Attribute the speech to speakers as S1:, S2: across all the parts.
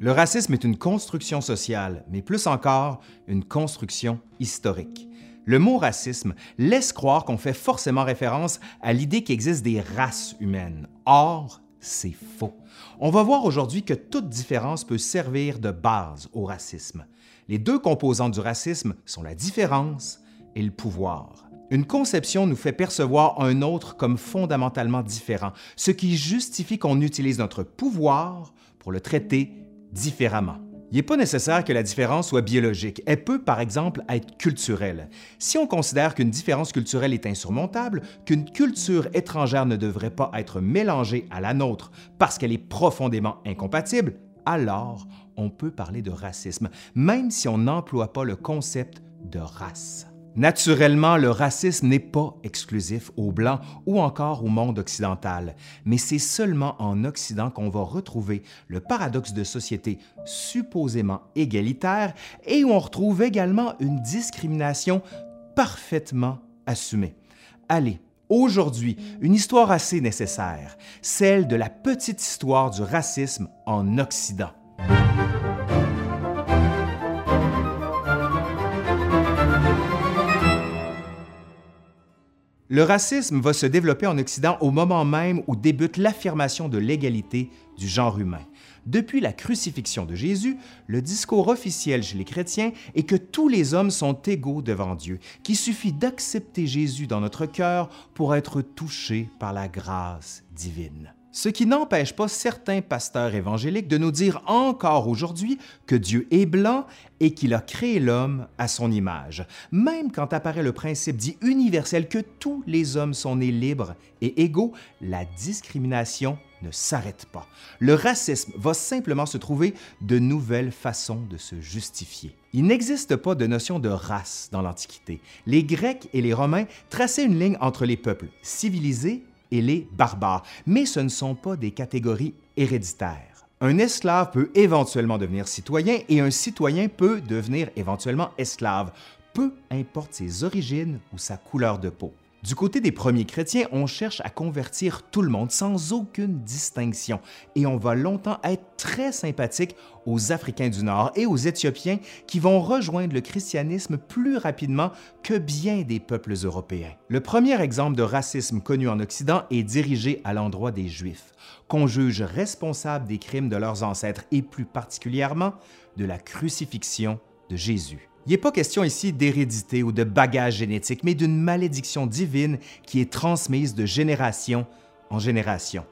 S1: Le racisme est une construction sociale, mais plus encore, une construction historique. Le mot racisme laisse croire qu'on fait forcément référence à l'idée qu'il existe des races humaines. Or, c'est faux. On va voir aujourd'hui que toute différence peut servir de base au racisme. Les deux composantes du racisme sont la différence et le pouvoir. Une conception nous fait percevoir un autre comme fondamentalement différent, ce qui justifie qu'on utilise notre pouvoir pour le traiter différemment. Il n'est pas nécessaire que la différence soit biologique. Elle peut, par exemple, être culturelle. Si on considère qu'une différence culturelle est insurmontable, qu'une culture étrangère ne devrait pas être mélangée à la nôtre parce qu'elle est profondément incompatible, alors on peut parler de racisme, même si on n'emploie pas le concept de race. Naturellement, le racisme n'est pas exclusif aux Blancs ou encore au monde occidental, mais c'est seulement en Occident qu'on va retrouver le paradoxe de société supposément égalitaire et où on retrouve également une discrimination parfaitement assumée. Allez, aujourd'hui, une histoire assez nécessaire, celle de la petite histoire du racisme en Occident. Le racisme va se développer en Occident au moment même où débute l'affirmation de l'égalité du genre humain. Depuis la crucifixion de Jésus, le discours officiel chez les chrétiens est que tous les hommes sont égaux devant Dieu, qu'il suffit d'accepter Jésus dans notre cœur pour être touché par la grâce divine. Ce qui n'empêche pas certains pasteurs évangéliques de nous dire encore aujourd'hui que Dieu est blanc et qu'il a créé l'homme à son image, même quand apparaît le principe dit universel que tous les hommes sont nés libres et égaux, la discrimination ne s'arrête pas. Le racisme va simplement se trouver de nouvelles façons de se justifier. Il n'existe pas de notion de race dans l'Antiquité. Les Grecs et les Romains traçaient une ligne entre les peuples civilisés et les barbares, mais ce ne sont pas des catégories héréditaires. Un esclave peut éventuellement devenir citoyen et un citoyen peut devenir éventuellement esclave, peu importe ses origines ou sa couleur de peau. Du côté des premiers chrétiens, on cherche à convertir tout le monde sans aucune distinction et on va longtemps être très sympathique aux Africains du Nord et aux Éthiopiens qui vont rejoindre le christianisme plus rapidement que bien des peuples européens. Le premier exemple de racisme connu en Occident est dirigé à l'endroit des Juifs, qu'on juge responsables des crimes de leurs ancêtres et plus particulièrement de la crucifixion de Jésus. Il n'est pas question ici d'hérédité ou de bagage génétique, mais d'une malédiction divine qui est transmise de génération en génération.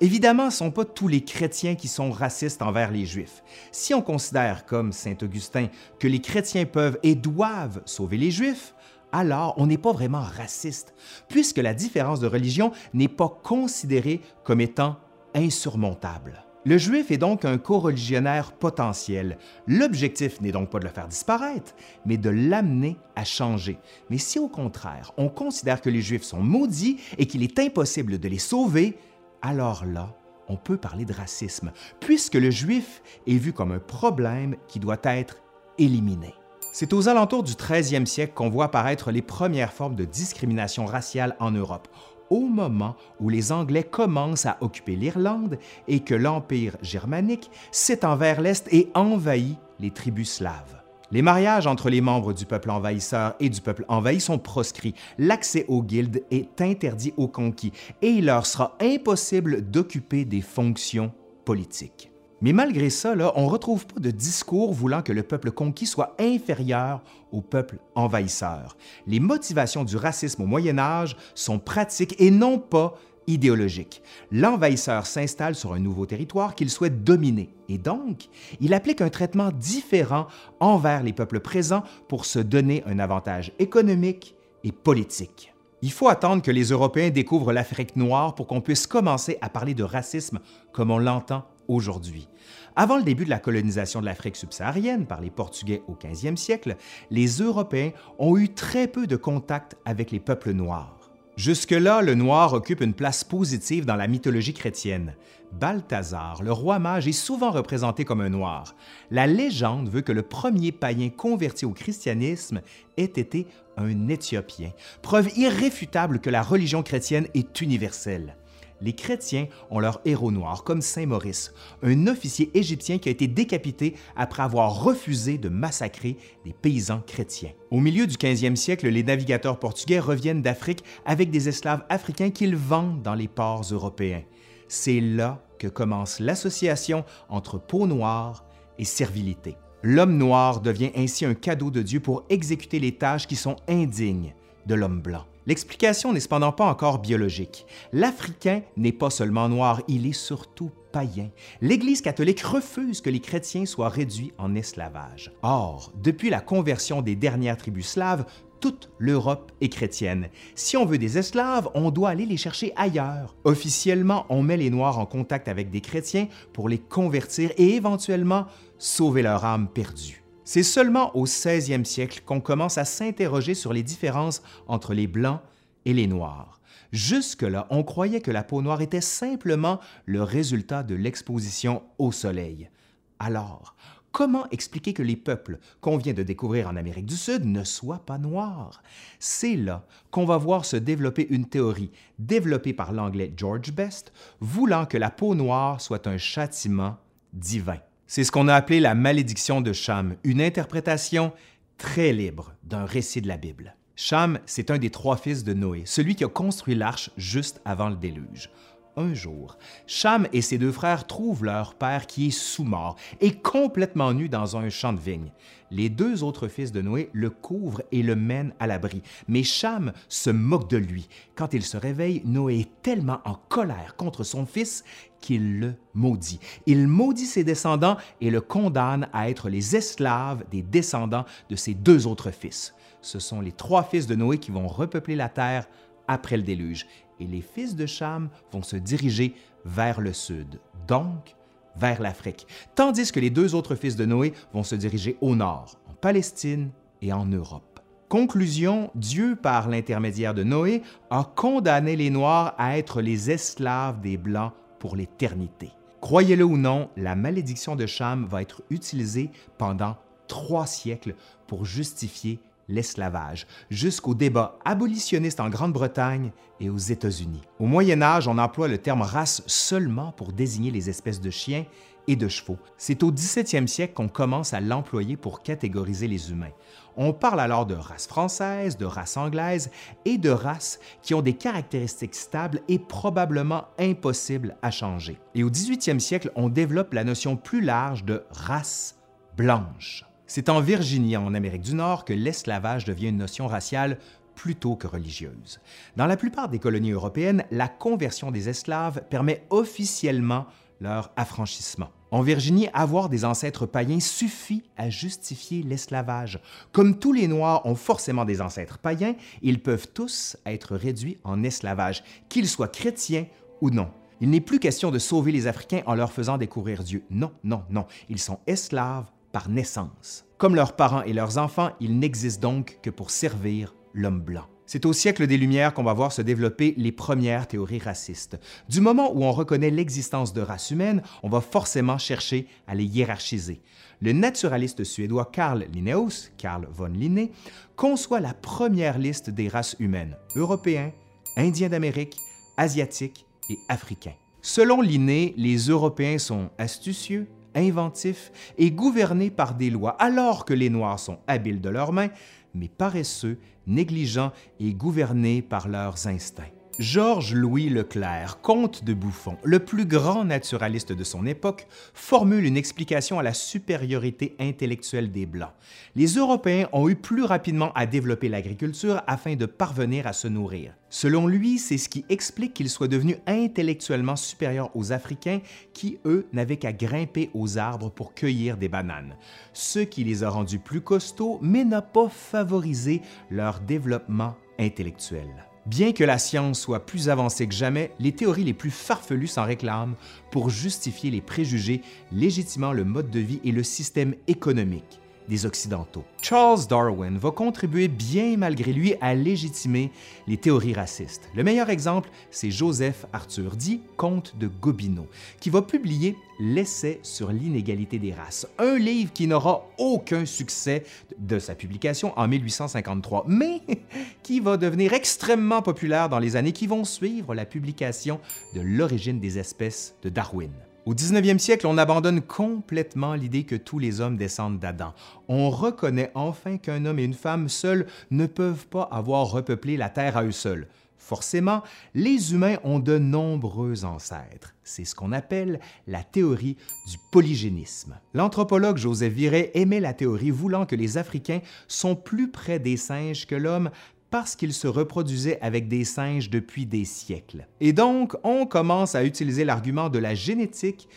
S1: Évidemment, ce ne sont pas tous les chrétiens qui sont racistes envers les Juifs. Si on considère, comme Saint Augustin, que les chrétiens peuvent et doivent sauver les Juifs, alors on n'est pas vraiment raciste, puisque la différence de religion n'est pas considérée comme étant insurmontable. Le juif est donc un co-religionnaire potentiel. L'objectif n'est donc pas de le faire disparaître, mais de l'amener à changer. Mais si au contraire, on considère que les juifs sont maudits et qu'il est impossible de les sauver, alors là, on peut parler de racisme, puisque le juif est vu comme un problème qui doit être éliminé. C'est aux alentours du 13e siècle qu'on voit apparaître les premières formes de discrimination raciale en Europe au moment où les Anglais commencent à occuper l'Irlande et que l'Empire germanique s'étend vers l'Est et envahit les tribus slaves. Les mariages entre les membres du peuple envahisseur et du peuple envahi sont proscrits. L'accès aux guildes est interdit aux conquis et il leur sera impossible d'occuper des fonctions politiques. Mais malgré ça, on ne retrouve pas de discours voulant que le peuple conquis soit inférieur au peuple envahisseur. Les motivations du racisme au Moyen Âge sont pratiques et non pas idéologiques. L'envahisseur s'installe sur un nouveau territoire qu'il souhaite dominer et donc il applique un traitement différent envers les peuples présents pour se donner un avantage économique et politique. Il faut attendre que les Européens découvrent l'Afrique noire pour qu'on puisse commencer à parler de racisme comme on l'entend aujourd'hui. Avant le début de la colonisation de l'Afrique subsaharienne par les Portugais au 15e siècle, les Européens ont eu très peu de contact avec les peuples noirs. Jusque-là, le noir occupe une place positive dans la mythologie chrétienne. Balthazar, le roi mage, est souvent représenté comme un noir. La légende veut que le premier païen converti au christianisme ait été un Éthiopien, preuve irréfutable que la religion chrétienne est universelle. Les chrétiens ont leur héros noir, comme Saint Maurice, un officier égyptien qui a été décapité après avoir refusé de massacrer des paysans chrétiens. Au milieu du 15e siècle, les navigateurs portugais reviennent d'Afrique avec des esclaves africains qu'ils vendent dans les ports européens. C'est là que commence l'association entre peau noire et servilité. L'homme noir devient ainsi un cadeau de Dieu pour exécuter les tâches qui sont indignes de l'homme blanc. L'explication n'est cependant pas encore biologique. L'Africain n'est pas seulement noir, il est surtout païen. L'Église catholique refuse que les chrétiens soient réduits en esclavage. Or, depuis la conversion des dernières tribus slaves, toute l'Europe est chrétienne. Si on veut des esclaves, on doit aller les chercher ailleurs. Officiellement, on met les Noirs en contact avec des chrétiens pour les convertir et éventuellement sauver leur âme perdue. C'est seulement au 16e siècle qu'on commence à s'interroger sur les différences entre les Blancs et les Noirs. Jusque-là, on croyait que la peau noire était simplement le résultat de l'exposition au soleil. Alors, comment expliquer que les peuples qu'on vient de découvrir en Amérique du Sud ne soient pas noirs? C'est là qu'on va voir se développer une théorie développée par l'anglais George Best, voulant que la peau noire soit un châtiment divin. C'est ce qu'on a appelé la malédiction de Cham, une interprétation très libre d'un récit de la Bible. Cham, c'est un des trois fils de Noé, celui qui a construit l'arche juste avant le déluge. Un jour, Cham et ses deux frères trouvent leur père qui est sous-mort et complètement nu dans un champ de vigne. Les deux autres fils de Noé le couvrent et le mènent à l'abri, mais Cham se moque de lui. Quand il se réveille, Noé est tellement en colère contre son fils qu'il le maudit. Il maudit ses descendants et le condamne à être les esclaves des descendants de ses deux autres fils. Ce sont les trois fils de Noé qui vont repeupler la terre après le déluge, et les fils de Cham vont se diriger vers le sud, donc vers l'Afrique, tandis que les deux autres fils de Noé vont se diriger au nord, en Palestine et en Europe. Conclusion, Dieu, par l'intermédiaire de Noé, a condamné les Noirs à être les esclaves des Blancs pour l'éternité. Croyez-le ou non, la malédiction de Cham va être utilisée pendant trois siècles pour justifier l'esclavage, jusqu'au débat abolitionniste en Grande-Bretagne et aux États-Unis. Au Moyen Âge, on emploie le terme race seulement pour désigner les espèces de chiens et de chevaux. C'est au 17e siècle qu'on commence à l'employer pour catégoriser les humains. On parle alors de race française, de race anglaise et de races qui ont des caractéristiques stables et probablement impossibles à changer. Et au 18e siècle, on développe la notion plus large de race blanche. C'est en Virginie, en Amérique du Nord, que l'esclavage devient une notion raciale plutôt que religieuse. Dans la plupart des colonies européennes, la conversion des esclaves permet officiellement leur affranchissement. En Virginie, avoir des ancêtres païens suffit à justifier l'esclavage. Comme tous les Noirs ont forcément des ancêtres païens, ils peuvent tous être réduits en esclavage, qu'ils soient chrétiens ou non. Il n'est plus question de sauver les Africains en leur faisant découvrir Dieu. Non, non, non. Ils sont esclaves par naissance. Comme leurs parents et leurs enfants, ils n'existent donc que pour servir l'homme blanc. C'est au siècle des Lumières qu'on va voir se développer les premières théories racistes. Du moment où on reconnaît l'existence de races humaines, on va forcément chercher à les hiérarchiser. Le naturaliste suédois Carl Linnaeus, Carl von Linné, conçoit la première liste des races humaines, européens, indiens d'Amérique, asiatiques et africains. Selon Linné, les Européens sont astucieux, inventifs et gouvernés par des lois, alors que les Noirs sont habiles de leurs mains, mais paresseux, négligents et gouvernés par leurs instincts. Georges-Louis Leclerc, comte de Buffon, le plus grand naturaliste de son époque, formule une explication à la supériorité intellectuelle des Blancs. Les Européens ont eu plus rapidement à développer l'agriculture afin de parvenir à se nourrir. Selon lui, c'est ce qui explique qu'ils soient devenus intellectuellement supérieurs aux Africains qui, eux, n'avaient qu'à grimper aux arbres pour cueillir des bananes, ce qui les a rendus plus costauds, mais n'a pas favorisé leur développement intellectuel. Bien que la science soit plus avancée que jamais, les théories les plus farfelues s'en réclament pour justifier les préjugés légitimant le mode de vie et le système économique. Des Occidentaux. Charles Darwin va contribuer bien malgré lui à légitimer les théories racistes. Le meilleur exemple, c'est Joseph Arthur, dit comte de Gobineau, qui va publier L'essai sur l'inégalité des races, un livre qui n'aura aucun succès de sa publication en 1853, mais qui va devenir extrêmement populaire dans les années qui vont suivre la publication de L'origine des espèces de Darwin. Au 19e siècle, on abandonne complètement l'idée que tous les hommes descendent d'Adam. On reconnaît enfin qu'un homme et une femme seuls ne peuvent pas avoir repeuplé la Terre à eux seuls. Forcément, les humains ont de nombreux ancêtres. C'est ce qu'on appelle la théorie du polygénisme. L'anthropologue Joseph Viret aimait la théorie voulant que les Africains sont plus près des singes que l'homme parce qu'ils se reproduisaient avec des singes depuis des siècles. Et donc, on commence à utiliser l'argument de la génétique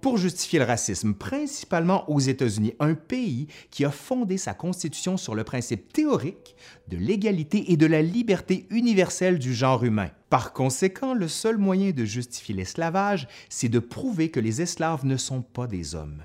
S1: pour justifier le racisme, principalement aux États-Unis, un pays qui a fondé sa constitution sur le principe théorique de l'égalité et de la liberté universelle du genre humain. Par conséquent, le seul moyen de justifier l'esclavage, c'est de prouver que les esclaves ne sont pas des hommes.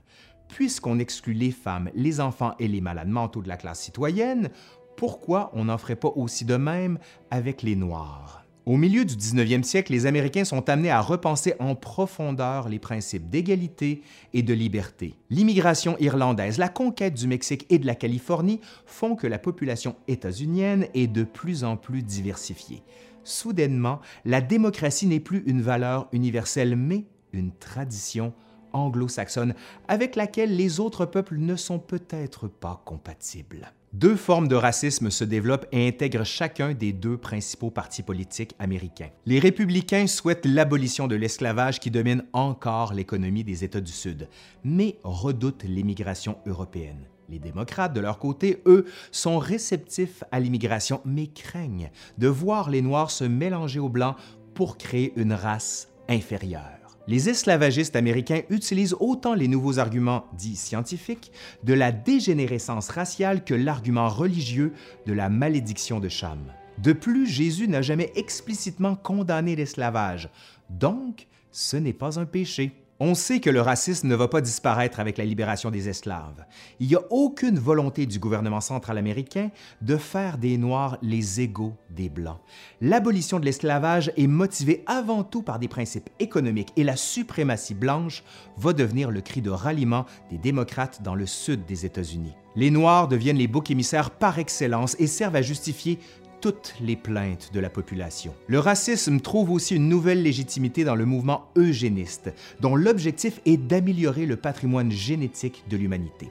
S1: Puisqu'on exclut les femmes, les enfants et les malades mentaux de la classe citoyenne, pourquoi on n'en ferait pas aussi de même avec les Noirs? Au milieu du 19e siècle, les Américains sont amenés à repenser en profondeur les principes d'égalité et de liberté. L'immigration irlandaise, la conquête du Mexique et de la Californie font que la population états-unienne est de plus en plus diversifiée. Soudainement, la démocratie n'est plus une valeur universelle, mais une tradition anglo-saxonne avec laquelle les autres peuples ne sont peut-être pas compatibles. Deux formes de racisme se développent et intègrent chacun des deux principaux partis politiques américains. Les républicains souhaitent l'abolition de l'esclavage qui domine encore l'économie des États du Sud, mais redoutent l'immigration européenne. Les démocrates, de leur côté, eux, sont réceptifs à l'immigration, mais craignent de voir les Noirs se mélanger aux Blancs pour créer une race inférieure. Les esclavagistes américains utilisent autant les nouveaux arguments dits scientifiques de la dégénérescence raciale que l'argument religieux de la malédiction de Cham. De plus, Jésus n'a jamais explicitement condamné l'esclavage, donc ce n'est pas un péché. On sait que le racisme ne va pas disparaître avec la libération des esclaves. Il n'y a aucune volonté du gouvernement central américain de faire des Noirs les égaux des Blancs. L'abolition de l'esclavage est motivée avant tout par des principes économiques et la suprématie blanche va devenir le cri de ralliement des démocrates dans le sud des États-Unis. Les Noirs deviennent les boucs émissaires par excellence et servent à justifier toutes les plaintes de la population. Le racisme trouve aussi une nouvelle légitimité dans le mouvement eugéniste, dont l'objectif est d'améliorer le patrimoine génétique de l'humanité.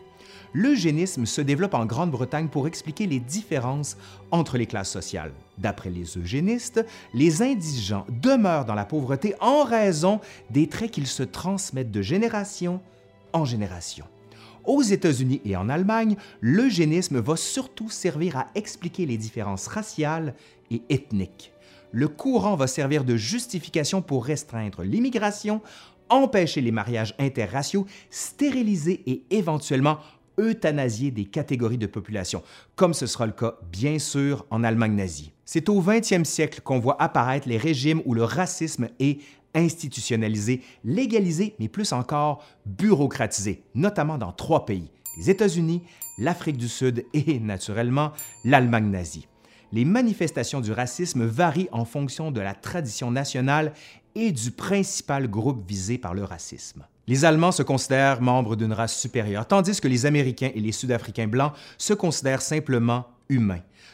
S1: L'eugénisme se développe en Grande-Bretagne pour expliquer les différences entre les classes sociales. D'après les eugénistes, les indigents demeurent dans la pauvreté en raison des traits qu'ils se transmettent de génération en génération. Aux États-Unis et en Allemagne, l'eugénisme va surtout servir à expliquer les différences raciales et ethniques. Le courant va servir de justification pour restreindre l'immigration, empêcher les mariages interraciaux, stériliser et éventuellement euthanasier des catégories de population, comme ce sera le cas bien sûr en Allemagne nazie. C'est au 20e siècle qu'on voit apparaître les régimes où le racisme est institutionnalisé, légalisé, mais plus encore bureaucratisé, notamment dans trois pays, les États-Unis, l'Afrique du Sud et, naturellement, l'Allemagne nazie. Les manifestations du racisme varient en fonction de la tradition nationale et du principal groupe visé par le racisme. Les Allemands se considèrent membres d'une race supérieure, tandis que les Américains et les Sud-Africains blancs se considèrent simplement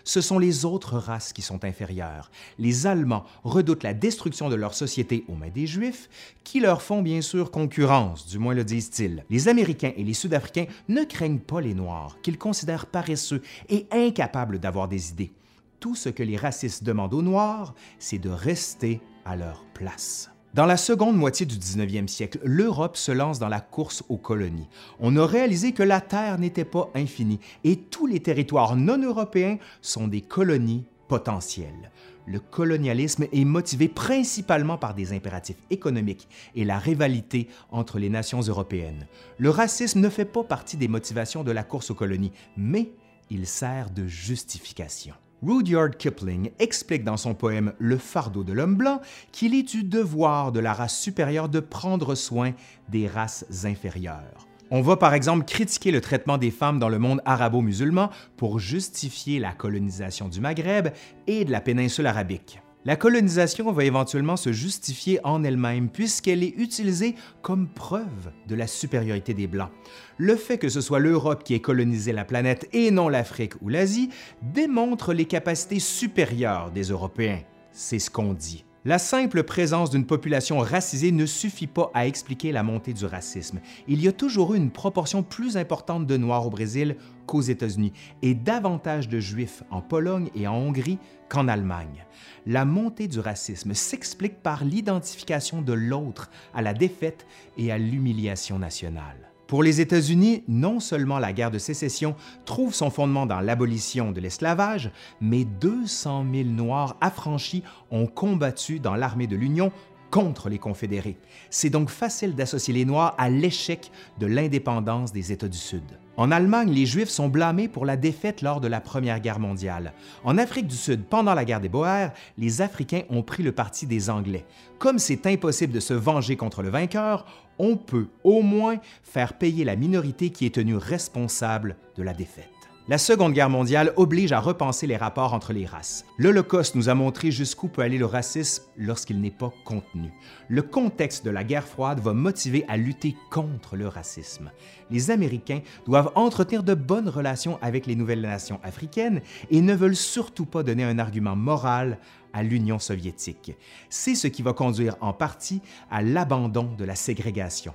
S1: Ce sont les autres races qui sont inférieures. Les Allemands redoutent la destruction de leur société aux mains des Juifs, qui leur font bien sûr concurrence, du moins le disent-ils. Les Américains et les Sud-Africains ne craignent pas les Noirs, qu'ils considèrent paresseux et incapables d'avoir des idées. Tout ce que les racistes demandent aux Noirs, c'est de rester à leur place. Dans la seconde moitié du 19e siècle, l'Europe se lance dans la course aux colonies. On a réalisé que la Terre n'était pas infinie et tous les territoires non européens sont des colonies potentielles. Le colonialisme est motivé principalement par des impératifs économiques et la rivalité entre les nations européennes. Le racisme ne fait pas partie des motivations de la course aux colonies, mais il sert de justification. Rudyard Kipling explique dans son poème Le fardeau de l'homme blanc qu'il est du devoir de la race supérieure de prendre soin des races inférieures. On va par exemple critiquer le traitement des femmes dans le monde arabo-musulman pour justifier la colonisation du Maghreb et de la péninsule arabique. La colonisation va éventuellement se justifier en elle-même puisqu'elle est utilisée comme preuve de la supériorité des Blancs. Le fait que ce soit l'Europe qui ait colonisé la planète et non l'Afrique ou l'Asie démontre les capacités supérieures des Européens. C'est ce qu'on dit. La simple présence d'une population racisée ne suffit pas à expliquer la montée du racisme. Il y a toujours eu une proportion plus importante de Noirs au Brésil qu'aux États-Unis et davantage de Juifs en Pologne et en Hongrie qu'en Allemagne. La montée du racisme s'explique par l'identification de l'autre à la défaite et à l'humiliation nationale. Pour les États-Unis, non seulement la guerre de sécession trouve son fondement dans l'abolition de l'esclavage, mais 200 000 Noirs affranchis ont combattu dans l'armée de l'Union contre les Confédérés. C'est donc facile d'associer les Noirs à l'échec de l'indépendance des États du Sud. En Allemagne, les Juifs sont blâmés pour la défaite lors de la Première Guerre mondiale. En Afrique du Sud, pendant la guerre des Boers, les Africains ont pris le parti des Anglais. Comme c'est impossible de se venger contre le vainqueur, on peut au moins faire payer la minorité qui est tenue responsable de la défaite. La Seconde Guerre mondiale oblige à repenser les rapports entre les races. L'Holocauste nous a montré jusqu'où peut aller le racisme lorsqu'il n'est pas contenu. Le contexte de la guerre froide va motiver à lutter contre le racisme. Les Américains doivent entretenir de bonnes relations avec les nouvelles nations africaines et ne veulent surtout pas donner un argument moral à l'Union soviétique. C'est ce qui va conduire en partie à l'abandon de la ségrégation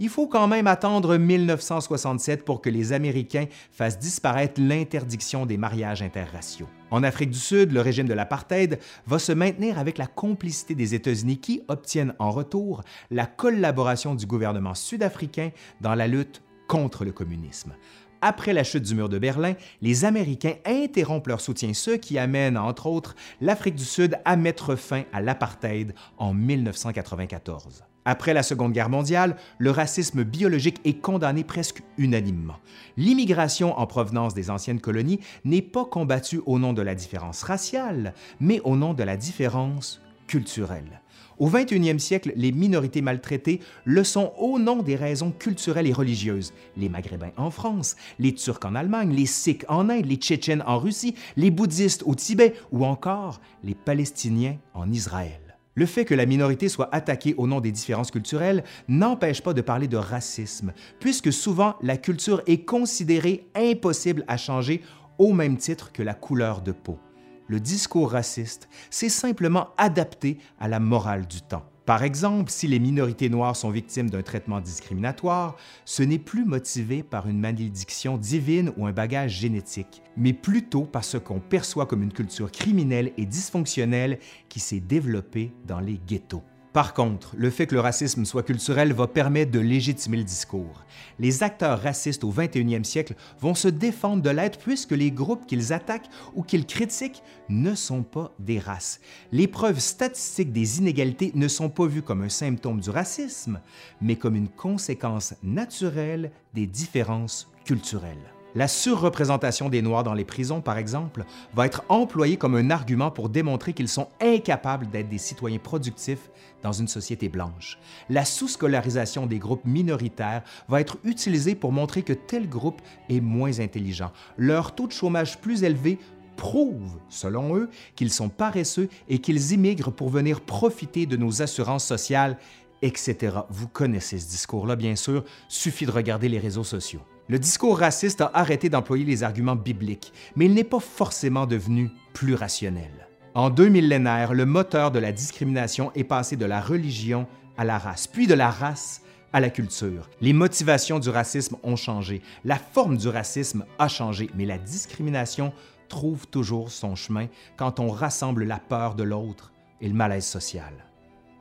S1: il faut quand même attendre 1967 pour que les Américains fassent disparaître l'interdiction des mariages interraciaux. En Afrique du Sud, le régime de l'apartheid va se maintenir avec la complicité des États-Unis qui obtiennent en retour la collaboration du gouvernement sud-africain dans la lutte contre le communisme. Après la chute du mur de Berlin, les Américains interrompent leur soutien, ce qui amène, entre autres, l'Afrique du Sud à mettre fin à l'apartheid en 1994. Après la Seconde Guerre mondiale, le racisme biologique est condamné presque unanimement. L'immigration en provenance des anciennes colonies n'est pas combattue au nom de la différence raciale, mais au nom de la différence culturelle. Au 21e siècle, les minorités maltraitées le sont au nom des raisons culturelles et religieuses. Les Maghrébins en France, les Turcs en Allemagne, les Sikhs en Inde, les Tchétchènes en Russie, les bouddhistes au Tibet ou encore les Palestiniens en Israël. Le fait que la minorité soit attaquée au nom des différences culturelles n'empêche pas de parler de racisme, puisque souvent la culture est considérée impossible à changer au même titre que la couleur de peau. Le discours raciste s'est simplement adapté à la morale du temps. Par exemple, si les minorités noires sont victimes d'un traitement discriminatoire, ce n'est plus motivé par une malédiction divine ou un bagage génétique, mais plutôt par ce qu'on perçoit comme une culture criminelle et dysfonctionnelle qui s'est développée dans les ghettos. Par contre, le fait que le racisme soit culturel va permettre de légitimer le discours. Les acteurs racistes au 21e siècle vont se défendre de l'être puisque les groupes qu'ils attaquent ou qu'ils critiquent ne sont pas des races. Les preuves statistiques des inégalités ne sont pas vues comme un symptôme du racisme, mais comme une conséquence naturelle des différences culturelles. La surreprésentation des Noirs dans les prisons, par exemple, va être employée comme un argument pour démontrer qu'ils sont incapables d'être des citoyens productifs dans une société blanche. La sous-scolarisation des groupes minoritaires va être utilisée pour montrer que tel groupe est moins intelligent. Leur taux de chômage plus élevé prouve, selon eux, qu'ils sont paresseux et qu'ils immigrent pour venir profiter de nos assurances sociales, etc. Vous connaissez ce discours-là, bien sûr, suffit de regarder les réseaux sociaux. Le discours raciste a arrêté d'employer les arguments bibliques, mais il n'est pas forcément devenu plus rationnel. En deux millénaires, le moteur de la discrimination est passé de la religion à la race, puis de la race à la culture. Les motivations du racisme ont changé, la forme du racisme a changé, mais la discrimination trouve toujours son chemin quand on rassemble la peur de l'autre et le malaise social.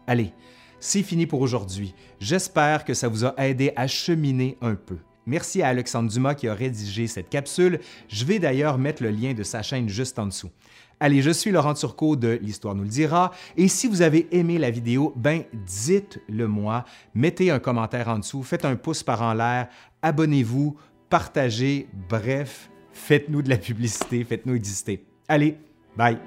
S1: Allez, c'est fini pour aujourd'hui. J'espère que ça vous a aidé à cheminer un peu. Merci à Alexandre Dumas qui a rédigé cette capsule. Je vais d'ailleurs mettre le lien de sa chaîne juste en dessous. Allez, je suis Laurent Turcot de L'Histoire nous le dira. Et si vous avez aimé la vidéo, ben dites-le moi. Mettez un commentaire en dessous, faites un pouce par en l'air, abonnez-vous, partagez, bref, faites-nous de la publicité, faites-nous exister. Allez, bye!